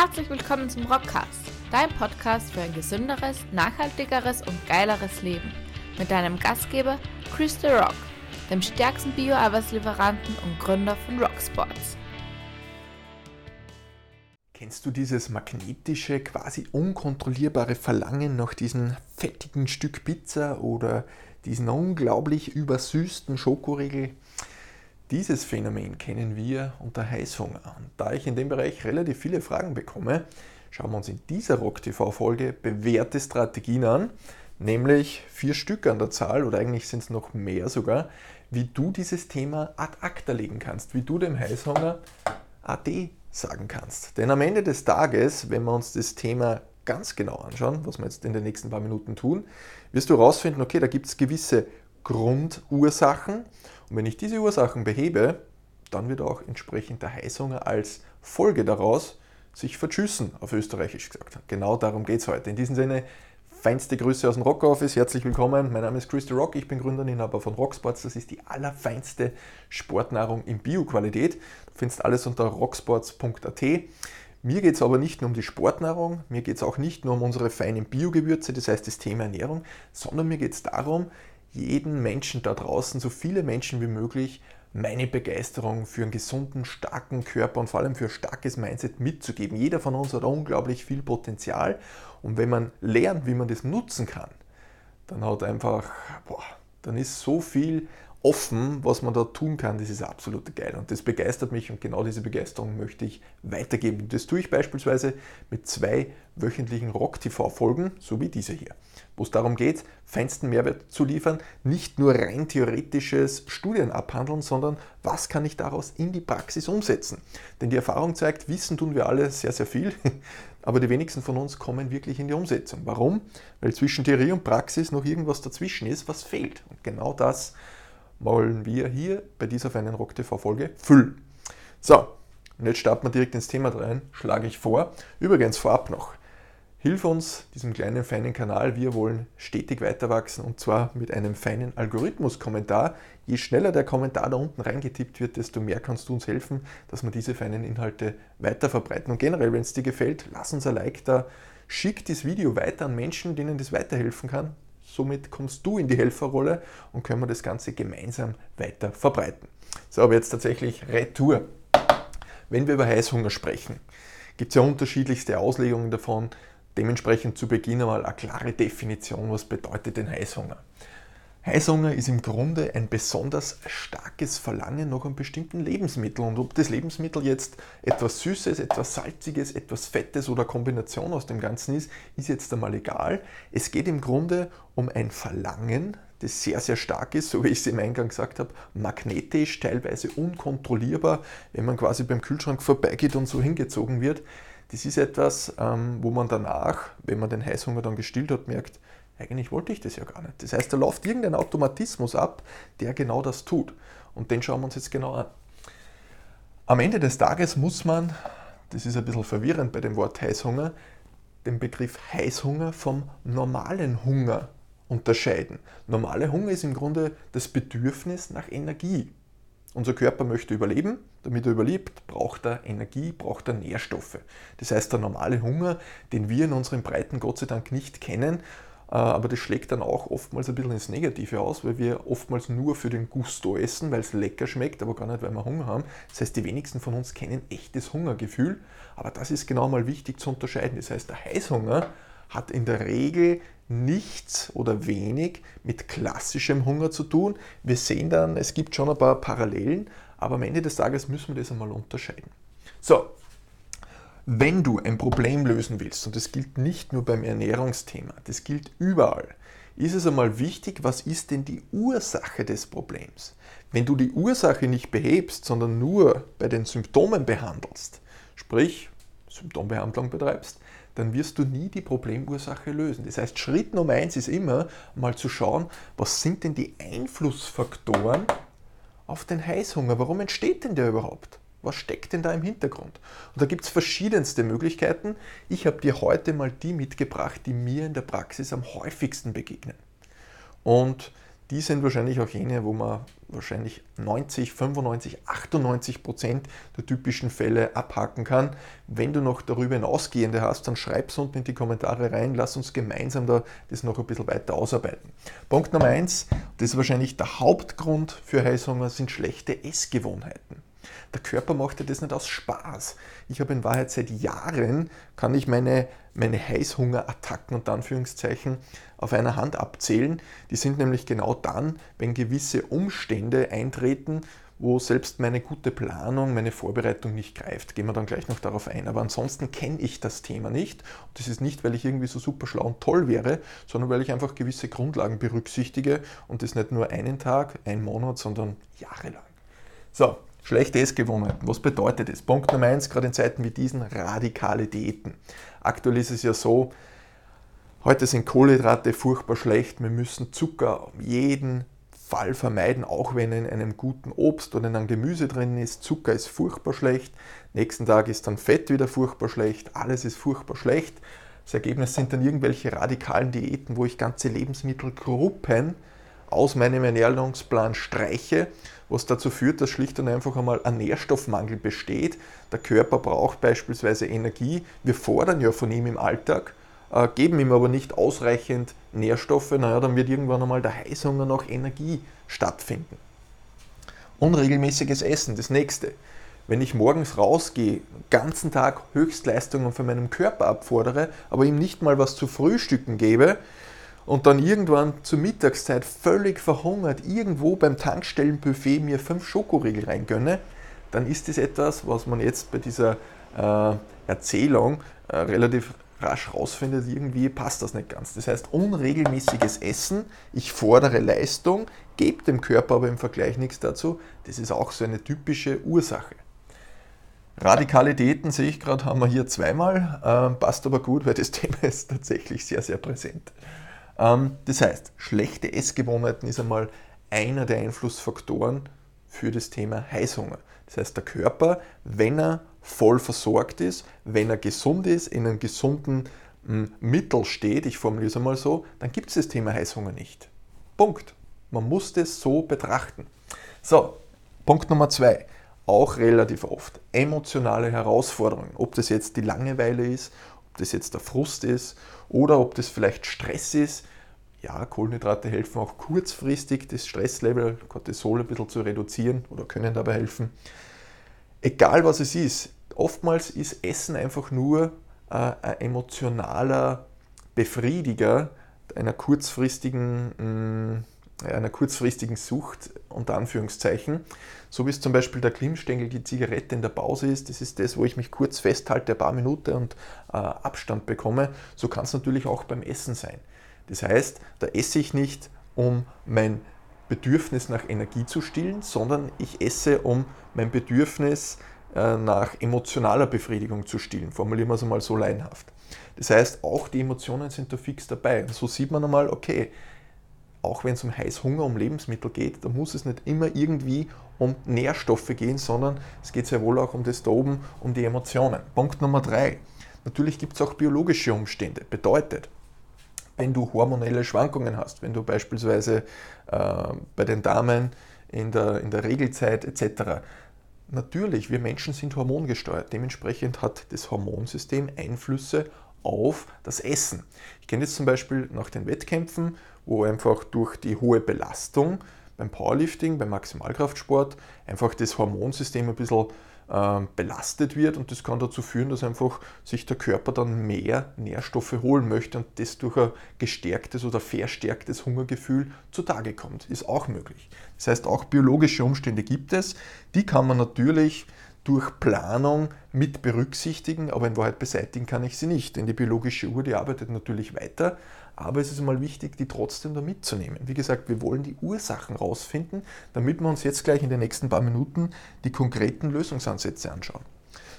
Herzlich willkommen zum Rockcast, dein Podcast für ein gesünderes, nachhaltigeres und geileres Leben. Mit deinem Gastgeber Chris The Rock, dem stärksten Bio-Arbeitslieferanten und Gründer von Rocksports. Kennst du dieses magnetische, quasi unkontrollierbare Verlangen nach diesem fettigen Stück Pizza oder diesen unglaublich übersüßten Schokoriegel? Dieses Phänomen kennen wir unter Heißhunger. Und da ich in dem Bereich relativ viele Fragen bekomme, schauen wir uns in dieser Rock TV-Folge bewährte Strategien an, nämlich vier Stück an der Zahl oder eigentlich sind es noch mehr sogar, wie du dieses Thema ad acta legen kannst, wie du dem Heißhunger AD sagen kannst. Denn am Ende des Tages, wenn wir uns das Thema ganz genau anschauen, was wir jetzt in den nächsten paar Minuten tun, wirst du herausfinden, okay, da gibt es gewisse Grundursachen und wenn ich diese Ursachen behebe, dann wird auch entsprechend der Heißhunger als Folge daraus sich verschüssen, auf Österreichisch gesagt. Genau darum geht es heute. In diesem Sinne, feinste Grüße aus dem Rock Office, herzlich willkommen. Mein Name ist Chris the Rock, ich bin Gründer und Inhaber von Rocksports. Das ist die allerfeinste Sportnahrung in Bioqualität. Du findest alles unter rocksports.at. Mir geht es aber nicht nur um die Sportnahrung, mir geht es auch nicht nur um unsere feinen Biogewürze, das heißt das Thema Ernährung, sondern mir geht es darum, jeden Menschen da draußen, so viele Menschen wie möglich, meine Begeisterung für einen gesunden, starken Körper und vor allem für starkes Mindset mitzugeben. Jeder von uns hat unglaublich viel Potenzial und wenn man lernt, wie man das nutzen kann, dann hat einfach, boah, dann ist so viel offen, was man da tun kann, das ist absolut geil. Und das begeistert mich und genau diese Begeisterung möchte ich weitergeben. Das tue ich beispielsweise mit zwei wöchentlichen Rock-TV-Folgen, so wie diese hier, wo es darum geht, feinsten Mehrwert zu liefern, nicht nur rein theoretisches Studien abhandeln, sondern was kann ich daraus in die Praxis umsetzen. Denn die Erfahrung zeigt, wissen tun wir alle sehr, sehr viel, aber die wenigsten von uns kommen wirklich in die Umsetzung. Warum? Weil zwischen Theorie und Praxis noch irgendwas dazwischen ist, was fehlt. Und genau das wollen wir hier bei dieser feinen Rock TV-Folge füllen. So, und jetzt starten wir direkt ins Thema rein, schlage ich vor. Übrigens vorab noch, hilf uns, diesem kleinen feinen Kanal. Wir wollen stetig weiter wachsen und zwar mit einem feinen Algorithmus-Kommentar. Je schneller der Kommentar da unten reingetippt wird, desto mehr kannst du uns helfen, dass wir diese feinen Inhalte weiter verbreiten. Und generell, wenn es dir gefällt, lass uns ein Like da. Schick das Video weiter an Menschen, denen das weiterhelfen kann. Somit kommst du in die Helferrolle und können wir das Ganze gemeinsam weiter verbreiten. So, aber jetzt tatsächlich Retour. Wenn wir über Heißhunger sprechen, gibt es ja unterschiedlichste Auslegungen davon. Dementsprechend zu Beginn einmal eine klare Definition, was bedeutet denn Heißhunger. Heißhunger ist im Grunde ein besonders starkes Verlangen nach einem bestimmten Lebensmittel. Und ob das Lebensmittel jetzt etwas Süßes, etwas Salziges, etwas Fettes oder Kombination aus dem Ganzen ist, ist jetzt einmal egal. Es geht im Grunde um ein Verlangen, das sehr, sehr stark ist, so wie ich es im Eingang gesagt habe, magnetisch, teilweise unkontrollierbar, wenn man quasi beim Kühlschrank vorbeigeht und so hingezogen wird. Das ist etwas, ähm, wo man danach, wenn man den Heißhunger dann gestillt hat, merkt, eigentlich wollte ich das ja gar nicht. Das heißt, da läuft irgendein Automatismus ab, der genau das tut. Und den schauen wir uns jetzt genau an. Am Ende des Tages muss man, das ist ein bisschen verwirrend bei dem Wort Heißhunger, den Begriff Heißhunger vom normalen Hunger unterscheiden. Normale Hunger ist im Grunde das Bedürfnis nach Energie. Unser Körper möchte überleben. Damit er überlebt, braucht er Energie, braucht er Nährstoffe. Das heißt, der normale Hunger, den wir in unseren Breiten Gott sei Dank nicht kennen, aber das schlägt dann auch oftmals ein bisschen ins Negative aus, weil wir oftmals nur für den Gusto essen, weil es lecker schmeckt, aber gar nicht, weil wir Hunger haben. Das heißt, die wenigsten von uns kennen echtes Hungergefühl, aber das ist genau mal wichtig zu unterscheiden. Das heißt, der Heißhunger hat in der Regel nichts oder wenig mit klassischem Hunger zu tun. Wir sehen dann, es gibt schon ein paar Parallelen, aber am Ende des Tages müssen wir das einmal unterscheiden. So, wenn du ein Problem lösen willst, und das gilt nicht nur beim Ernährungsthema, das gilt überall, ist es einmal wichtig, was ist denn die Ursache des Problems? Wenn du die Ursache nicht behebst, sondern nur bei den Symptomen behandelst, sprich Symptombehandlung betreibst, dann wirst du nie die Problemursache lösen. Das heißt, Schritt Nummer eins ist immer mal zu schauen, was sind denn die Einflussfaktoren auf den Heißhunger? Warum entsteht denn der überhaupt? Was steckt denn da im Hintergrund? Und da gibt es verschiedenste Möglichkeiten. Ich habe dir heute mal die mitgebracht, die mir in der Praxis am häufigsten begegnen. Und die sind wahrscheinlich auch jene, wo man wahrscheinlich 90, 95, 98 Prozent der typischen Fälle abhaken kann. Wenn du noch darüber hinausgehende hast, dann schreib es unten in die Kommentare rein. Lass uns gemeinsam da das noch ein bisschen weiter ausarbeiten. Punkt Nummer eins, das ist wahrscheinlich der Hauptgrund für Heißhunger, sind schlechte Essgewohnheiten. Der Körper macht ja das nicht aus Spaß. Ich habe in Wahrheit seit Jahren, kann ich meine, meine Heißhungerattacken und Anführungszeichen auf einer Hand abzählen. Die sind nämlich genau dann, wenn gewisse Umstände eintreten, wo selbst meine gute Planung, meine Vorbereitung nicht greift. Gehen wir dann gleich noch darauf ein. Aber ansonsten kenne ich das Thema nicht. Und das ist nicht, weil ich irgendwie so super schlau und toll wäre, sondern weil ich einfach gewisse Grundlagen berücksichtige und das nicht nur einen Tag, einen Monat, sondern jahrelang. So, Schlechte Essgewohnheiten. Was bedeutet das? Punkt Nummer eins, gerade in Zeiten wie diesen, radikale Diäten. Aktuell ist es ja so, heute sind Kohlenhydrate furchtbar schlecht. Wir müssen Zucker auf jeden Fall vermeiden, auch wenn in einem guten Obst oder in einem Gemüse drin ist. Zucker ist furchtbar schlecht. Nächsten Tag ist dann Fett wieder furchtbar schlecht. Alles ist furchtbar schlecht. Das Ergebnis sind dann irgendwelche radikalen Diäten, wo ich ganze Lebensmittelgruppen aus meinem Ernährungsplan streiche, was dazu führt, dass schlicht und einfach einmal ein Nährstoffmangel besteht. Der Körper braucht beispielsweise Energie. Wir fordern ja von ihm im Alltag, äh, geben ihm aber nicht ausreichend Nährstoffe. Naja, dann wird irgendwann einmal der Heißhunger nach Energie stattfinden. Unregelmäßiges Essen, das nächste. Wenn ich morgens rausgehe, ganzen Tag Höchstleistungen von meinem Körper abfordere, aber ihm nicht mal was zu frühstücken gebe, und dann irgendwann zur Mittagszeit völlig verhungert irgendwo beim Tankstellenbuffet mir fünf Schokoriegel reingönne, dann ist das etwas, was man jetzt bei dieser äh, Erzählung äh, relativ rasch rausfindet, irgendwie passt das nicht ganz. Das heißt, unregelmäßiges Essen, ich fordere Leistung, gebe dem Körper aber im Vergleich nichts dazu, das ist auch so eine typische Ursache. Radikalitäten sehe ich gerade, haben wir hier zweimal, äh, passt aber gut, weil das Thema ist tatsächlich sehr, sehr präsent. Ähm, das heißt, schlechte Essgewohnheiten ist einmal einer der Einflussfaktoren für das Thema Heißhunger. Das heißt, der Körper, wenn er voll versorgt ist, wenn er gesund ist, in einem gesunden hm, Mittel steht, ich formuliere es einmal so, dann gibt es das Thema Heißhunger nicht. Punkt. Man muss das so betrachten. So, Punkt Nummer zwei. Auch relativ oft emotionale Herausforderungen. Ob das jetzt die Langeweile ist, das jetzt der Frust ist oder ob das vielleicht Stress ist. Ja, Kohlenhydrate helfen auch kurzfristig, das Stresslevel, Cortisol ein bisschen zu reduzieren oder können dabei helfen. Egal was es ist, oftmals ist Essen einfach nur äh, ein emotionaler Befriediger einer kurzfristigen mh, mm, einer kurzfristigen Sucht, unter Anführungszeichen. So wie es zum Beispiel der Klimmstängel, die Zigarette in der Pause ist, das ist das, wo ich mich kurz festhalte, ein paar Minuten und äh, Abstand bekomme. So kann es natürlich auch beim Essen sein. Das heißt, da esse ich nicht, um mein Bedürfnis nach Energie zu stillen, sondern ich esse, um mein Bedürfnis äh, nach emotionaler Befriedigung zu stillen. Formulieren wir es einmal so leinhaft. Das heißt, auch die Emotionen sind da fix dabei. Und so sieht man einmal, okay, auch wenn es um Heißhunger, um Lebensmittel geht, da muss es nicht immer irgendwie um Nährstoffe gehen, sondern es geht sehr wohl auch um das da oben, um die Emotionen. Punkt Nummer drei. Natürlich gibt es auch biologische Umstände. Bedeutet, wenn du hormonelle Schwankungen hast, wenn du beispielsweise äh, bei den Damen in der, in der Regelzeit etc. Natürlich, wir Menschen sind hormongesteuert. Dementsprechend hat das Hormonsystem Einflüsse auf das Essen. Ich kenne jetzt zum Beispiel nach den Wettkämpfen, wo einfach durch die hohe Belastung beim Powerlifting, beim Maximalkraftsport einfach das Hormonsystem ein bisschen äh, belastet wird und das kann dazu führen, dass einfach sich der Körper dann mehr Nährstoffe holen möchte und das durch ein gestärktes oder verstärktes Hungergefühl zutage kommt. Ist auch möglich. Das heißt, auch biologische Umstände gibt es. Die kann man natürlich durch Planung mit berücksichtigen, aber in Wahrheit beseitigen kann ich sie nicht, denn die biologische Uhr, die arbeitet natürlich weiter, aber es ist mal wichtig, die trotzdem da mitzunehmen. Wie gesagt, wir wollen die Ursachen rausfinden, damit wir uns jetzt gleich in den nächsten paar Minuten die konkreten Lösungsansätze anschauen.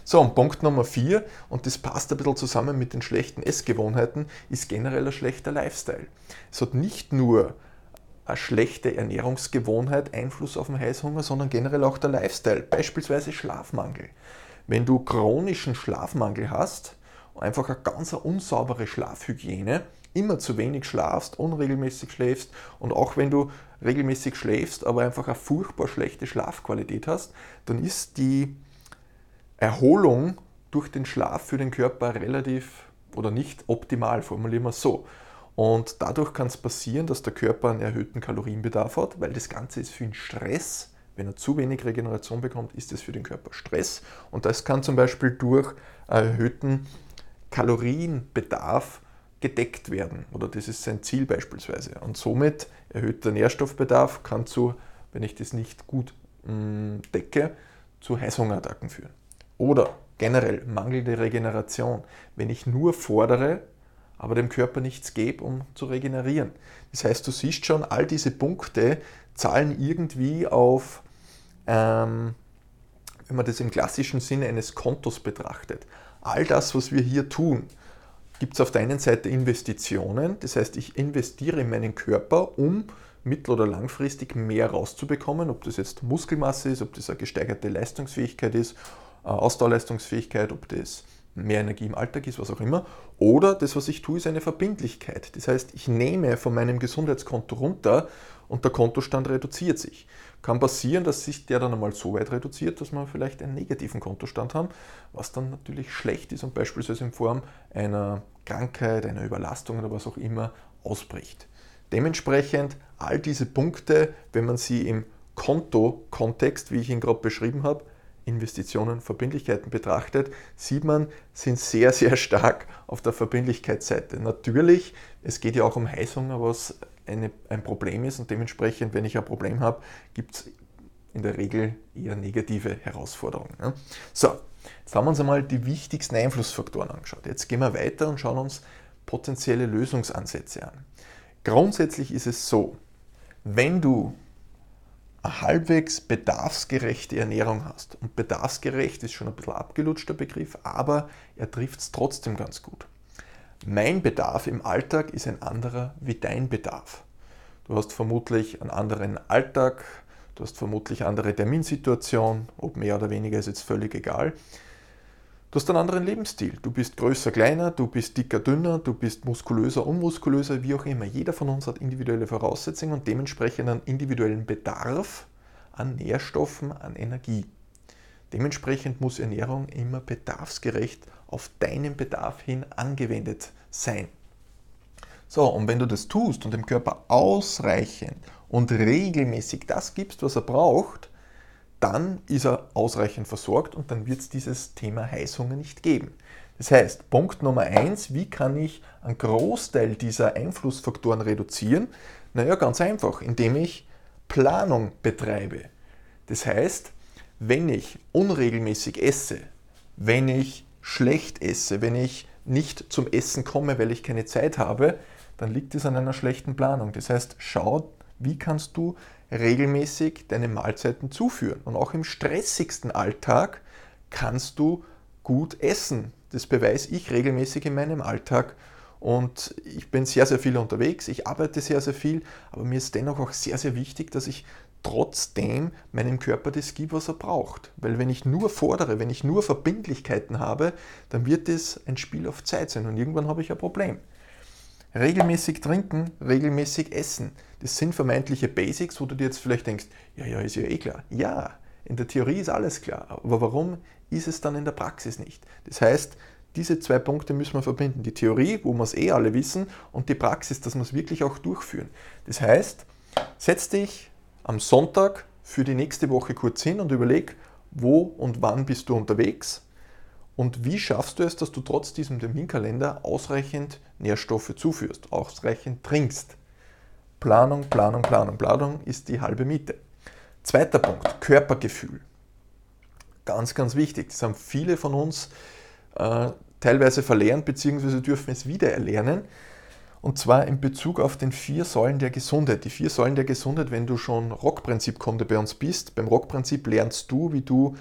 So, und Punkt Nummer vier, und das passt ein bisschen zusammen mit den schlechten Essgewohnheiten, ist generell ein schlechter Lifestyle. Es hat nicht nur eine schlechte Ernährungsgewohnheit Einfluss auf den Heißhunger, sondern generell auch der Lifestyle, beispielsweise Schlafmangel. Wenn du chronischen Schlafmangel hast, einfach eine ganz unsaubere Schlafhygiene, immer zu wenig schlafst, unregelmäßig schläfst und auch wenn du regelmäßig schläfst, aber einfach eine furchtbar schlechte Schlafqualität hast, dann ist die Erholung durch den Schlaf für den Körper relativ oder nicht optimal, formulieren wir es so. Und dadurch kann es passieren, dass der Körper einen erhöhten Kalorienbedarf hat, weil das Ganze ist für ihn Stress. Wenn er zu wenig Regeneration bekommt, ist es für den Körper Stress. Und das kann zum Beispiel durch erhöhten Kalorienbedarf gedeckt werden. Oder das ist sein Ziel beispielsweise. Und somit erhöhter Nährstoffbedarf kann zu, wenn ich das nicht gut mm, decke, zu Heißhungerattacken führen. Oder generell mangelnde Regeneration. Wenn ich nur fordere, aber dem Körper nichts gebe, um zu regenerieren. Das heißt, du siehst schon, all diese Punkte zahlen irgendwie auf, ähm, wenn man das im klassischen Sinne eines Kontos betrachtet. All das, was wir hier tun, gibt es auf der einen Seite Investitionen, das heißt, ich investiere in meinen Körper, um mittel- oder langfristig mehr rauszubekommen, ob das jetzt Muskelmasse ist, ob das eine gesteigerte Leistungsfähigkeit ist, Ausdauerleistungsfähigkeit, ob das mehr Energie im Alltag ist, was auch immer. Oder das, was ich tue, ist eine Verbindlichkeit. Das heißt, ich nehme von meinem Gesundheitskonto runter und der Kontostand reduziert sich. Kann passieren, dass sich der dann einmal so weit reduziert, dass man vielleicht einen negativen Kontostand haben, was dann natürlich schlecht ist und beispielsweise in Form einer Krankheit, einer Überlastung oder was auch immer ausbricht. Dementsprechend all diese Punkte, wenn man sie im Konto-Kontext, wie ich ihn gerade beschrieben habe, Investitionen, Verbindlichkeiten betrachtet, sieht man, sind sehr, sehr stark auf der Verbindlichkeitsseite. Natürlich, es geht ja auch um Heißhunger, was eine, ein Problem ist und dementsprechend, wenn ich ein Problem habe, gibt es in der Regel eher negative Herausforderungen. Ja. So, jetzt haben wir uns einmal die wichtigsten Einflussfaktoren angeschaut. Jetzt gehen wir weiter und schauen uns potenzielle Lösungsansätze an. Grundsätzlich ist es so, wenn du eine halbwegs bedarfsgerechte Ernährung hast, und bedarfsgerecht ist schon ein bisschen abgelutschter Begriff, aber er trifft es trotzdem ganz gut. Mein Bedarf im Alltag ist ein anderer wie dein Bedarf. Du hast vermutlich einen anderen Alltag, du hast vermutlich andere Terminsituationen, ob mehr oder weniger ist jetzt völlig egal. Du hast einen anderen Lebensstil. Du bist größer, kleiner, du bist dicker, dünner, du bist muskulöser, unmuskulöser, wie auch immer. Jeder von uns hat individuelle Voraussetzungen und dementsprechend einen individuellen Bedarf an Nährstoffen, an Energie. Dementsprechend muss Ernährung immer bedarfsgerecht auf deinen Bedarf hin angewendet sein. So, und wenn du das tust und dem Körper ausreichend und regelmäßig das gibst, was er braucht, dann ist er ausreichend versorgt und dann wird es dieses Thema Heißhunger nicht geben. Das heißt, Punkt Nummer eins, wie kann ich einen Großteil dieser Einflussfaktoren reduzieren? Naja, ganz einfach, indem ich Planung betreibe. Das heißt, wenn ich unregelmäßig esse, wenn ich schlecht esse, wenn ich nicht zum Essen komme, weil ich keine Zeit habe, dann liegt es an einer schlechten Planung. Das heißt, schau, wie kannst du regelmäßig deine Mahlzeiten zuführen. Und auch im stressigsten Alltag kannst du gut essen. Das beweise ich regelmäßig in meinem Alltag. Und ich bin sehr, sehr viel unterwegs, ich arbeite sehr, sehr viel, aber mir ist dennoch auch sehr, sehr wichtig, dass ich trotzdem meinem Körper das gibt, was er braucht. Weil wenn ich nur fordere, wenn ich nur Verbindlichkeiten habe, dann wird es ein Spiel auf Zeit sein und irgendwann habe ich ein Problem. Regelmäßig trinken, regelmäßig essen. Das sind vermeintliche Basics, wo du dir jetzt vielleicht denkst, ja, ja, ist ja eh klar. Ja, in der Theorie ist alles klar, aber warum ist es dann in der Praxis nicht? Das heißt, diese zwei Punkte müssen wir verbinden. Die Theorie, wo wir es eh alle wissen, und die Praxis, dass wir es wirklich auch durchführen. Das heißt, setz dich am Sonntag für die nächste Woche kurz hin und überleg, wo und wann bist du unterwegs und wie schaffst du es, dass du trotz diesem Terminkalender ausreichend Nährstoffe zuführst, ausreichend trinkst. Planung, Planung, Planung, Planung ist die halbe Miete. Zweiter Punkt, Körpergefühl. Ganz, ganz wichtig. Das haben viele von uns äh, teilweise verlernt, beziehungsweise dürfen es wieder erlernen. Und zwar in Bezug auf den vier Säulen der Gesundheit. Die vier Säulen der Gesundheit, wenn du schon Rockprinzip-Kunde bei uns bist, beim Rockprinzip lernst du, wie du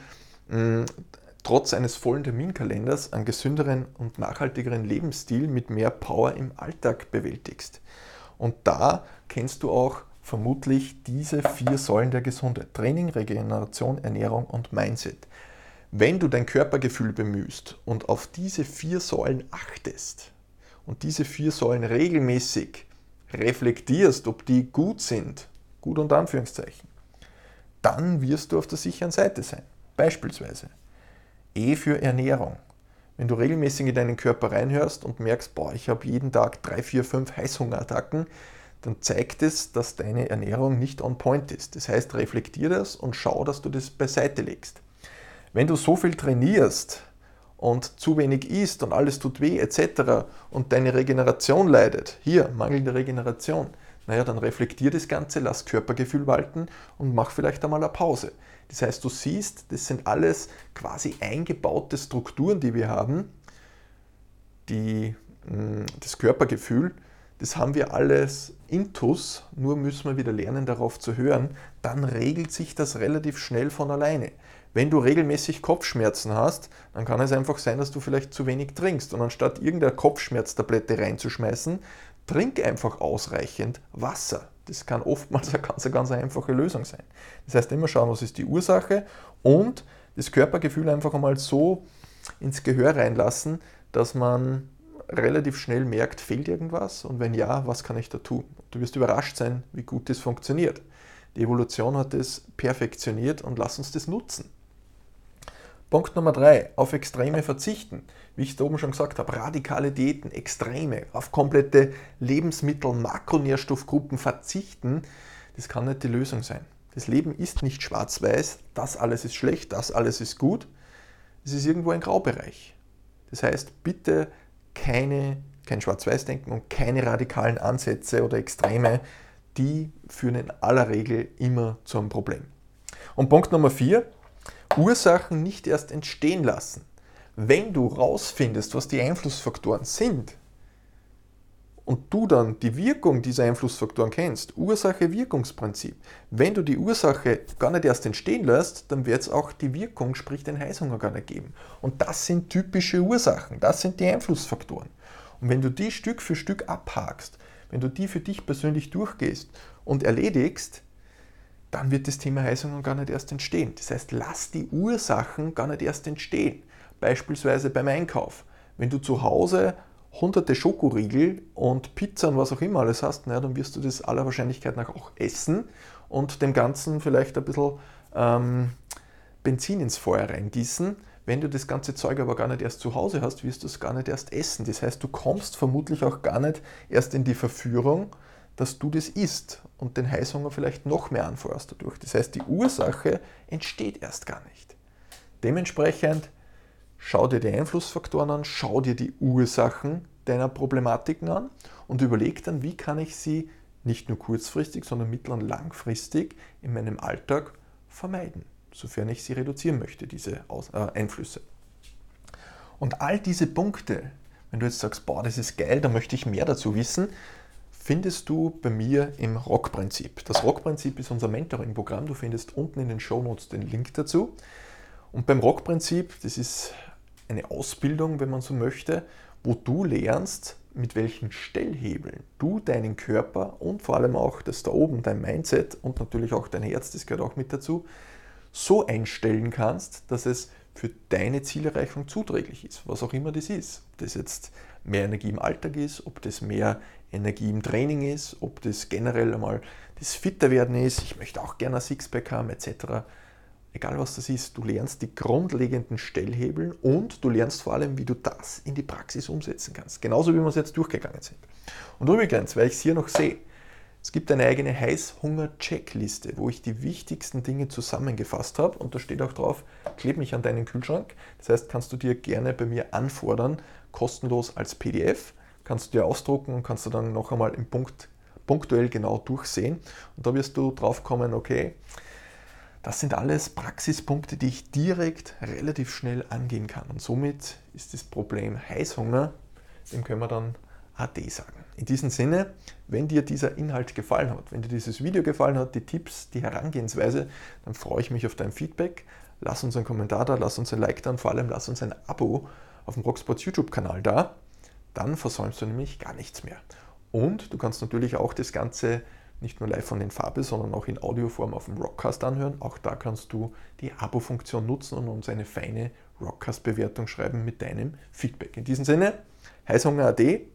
trotz eines vollen Terminkalenders einen gesünderen und nachhaltigeren Lebensstil mit mehr Power im Alltag bewältigst. Und da kennst du auch vermutlich diese vier Säulen der Gesundheit. Training, Regeneration, Ernährung und Mindset. Wenn du dein Körpergefühl bemühst und auf diese vier Säulen achtest, und diese vier Säulen regelmäßig reflektierst, ob die gut sind, gut unter Anführungszeichen, dann wirst du auf der sicheren Seite sein. Beispielsweise E für Ernährung. Wenn du regelmäßig in deinen Körper reinhörst und merkst, boah, ich habe jeden Tag drei, vier, fünf Heißhungerattacken, dann zeigt es, dass deine Ernährung nicht on point ist. Das heißt, reflektier das und schau, dass du das beiseite legst. Wenn du so viel trainierst und zu wenig isst und alles tut weh etc. und deine Regeneration leidet, hier mangelnde Regeneration, naja, dann reflektier das Ganze, lass Körpergefühl walten und mach vielleicht einmal eine Pause. Das heißt, du siehst, das sind alles quasi eingebaute Strukturen, die wir haben, die, mm, das Körpergefühl, das haben wir alles intus, nur müssen wir wieder lernen, darauf zu hören, dann regelt sich das relativ schnell von alleine. Wenn du regelmäßig Kopfschmerzen hast, dann kann es einfach sein, dass du vielleicht zu wenig trinkst. Und anstatt irgendeine Kopfschmerztablette reinzuschmeißen, trink einfach ausreichend Wasser. Das kann oftmals eine ganz, ganz einfache Lösung sein. Das heißt, immer schauen, was ist die Ursache und das Körpergefühl einfach einmal so ins Gehör reinlassen, dass man relativ schnell merkt, fehlt irgendwas und wenn ja, was kann ich da tun? Du wirst überrascht sein, wie gut das funktioniert. Die Evolution hat es perfektioniert und lass uns das nutzen. Punkt Nummer drei, auf Extreme verzichten. Wie ich es oben schon gesagt habe, radikale Diäten, Extreme, auf komplette Lebensmittel, Makronährstoffgruppen verzichten, das kann nicht die Lösung sein. Das Leben ist nicht schwarz-weiß, das alles ist schlecht, das alles ist gut. Es ist irgendwo ein Graubereich. Das heißt, bitte keine, kein Schwarz-Weiß-Denken und keine radikalen Ansätze oder Extreme, die führen in aller Regel immer zu einem Problem. Und Punkt Nummer vier, Ursachen nicht erst entstehen lassen. Wenn du rausfindest, was die Einflussfaktoren sind und du dann die Wirkung dieser Einflussfaktoren kennst, Ursache-Wirkungsprinzip, wenn du die Ursache gar nicht erst entstehen lässt, dann wird es auch die Wirkung, sprich den Heißhunger gar nicht geben. Und das sind typische Ursachen, das sind die Einflussfaktoren. Und wenn du die Stück für Stück abhakst, wenn du die für dich persönlich durchgehst und erledigst, dann wird das Thema Heißhunger gar nicht erst entstehen. Das heißt, lass die Ursachen gar nicht erst entstehen. Beispielsweise beim Einkauf. Wenn du zu Hause hunderte Schokoriegel und Pizza und was auch immer alles hast, na, dann wirst du das aller Wahrscheinlichkeit nach auch essen und dem Ganzen vielleicht ein bisschen ähm, Benzin ins Feuer reingießen. Wenn du das ganze Zeug aber gar nicht erst zu Hause hast, wirst du es gar nicht erst essen. Das heißt, du kommst vermutlich auch gar nicht erst in die Verführung, dass du das isst und den Heißhunger vielleicht noch mehr anfeuerst dadurch. Das heißt, die Ursache entsteht erst gar nicht. Dementsprechend schau dir die Einflussfaktoren an, schau dir die Ursachen deiner Problematiken an und überleg dann, wie kann ich sie nicht nur kurzfristig, sondern mittel- und langfristig in meinem Alltag vermeiden, sofern ich sie reduzieren möchte, diese äh, Einflüsse. Und all diese Punkte, wenn du jetzt sagst, boah, das ist geil, da möchte ich mehr dazu wissen, findest du bei mir im Rock-Prinzip. Das Rock-Prinzip ist unser Mentoring-Programm. Du findest unten in den Show Notes den Link dazu. Und beim Rock-Prinzip, das ist eine Ausbildung, wenn man so möchte, wo du lernst, mit welchen Stellhebeln du deinen Körper und vor allem auch das da oben, dein Mindset und natürlich auch dein Herz, das gehört auch mit dazu, so einstellen kannst, dass es für deine Zielerreichung zuträglich ist, was auch immer das ist. Ob das jetzt mehr Energie im Alltag ist, ob das mehr Energie im Training ist, ob das generell einmal das Fitterwerden ist, ich möchte auch gerne ein Sixpack haben, etc. Egal was das ist, du lernst die grundlegenden Stellhebeln und du lernst vor allem, wie du das in die Praxis umsetzen kannst. Genauso wie wir es jetzt durchgegangen sind. Und übrigens, weil ich es hier noch sehe, es gibt eine eigene Heißhunger-Checkliste, wo ich die wichtigsten Dinge zusammengefasst habe und da steht auch drauf, kleb mich an deinen Kühlschrank. Das heißt, kannst du dir gerne bei mir anfordern, kostenlos als PDF kannst du dir ausdrucken und kannst du dann noch einmal im Punkt, punktuell genau durchsehen. Und da wirst du drauf kommen, okay, das sind alles Praxispunkte, die ich direkt relativ schnell angehen kann. Und somit ist das Problem Heißhunger, dem können wir dann AD sagen. In diesem Sinne, wenn dir dieser Inhalt gefallen hat, wenn dir dieses Video gefallen hat, die Tipps, die Herangehensweise, dann freue ich mich auf dein Feedback. Lass uns einen Kommentar da, lass uns ein Like da und vor allem lass uns ein Abo auf dem Rocksports YouTube-Kanal da dann versäumst du nämlich gar nichts mehr. Und du kannst natürlich auch das Ganze nicht nur live von den Farbe, sondern auch in Audioform auf dem Rockcast anhören. Auch da kannst du die Abo-Funktion nutzen und uns eine feine Rockcast-Bewertung schreiben mit deinem Feedback. In diesem Sinne, Heißhunger AD,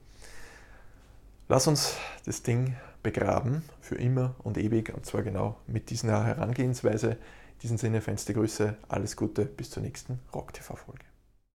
lass uns das Ding begraben, für immer und ewig, und zwar genau mit dieser Herangehensweise. In diesem Sinne, feinste Grüße, alles Gute, bis zur nächsten Rock-TV-Folge.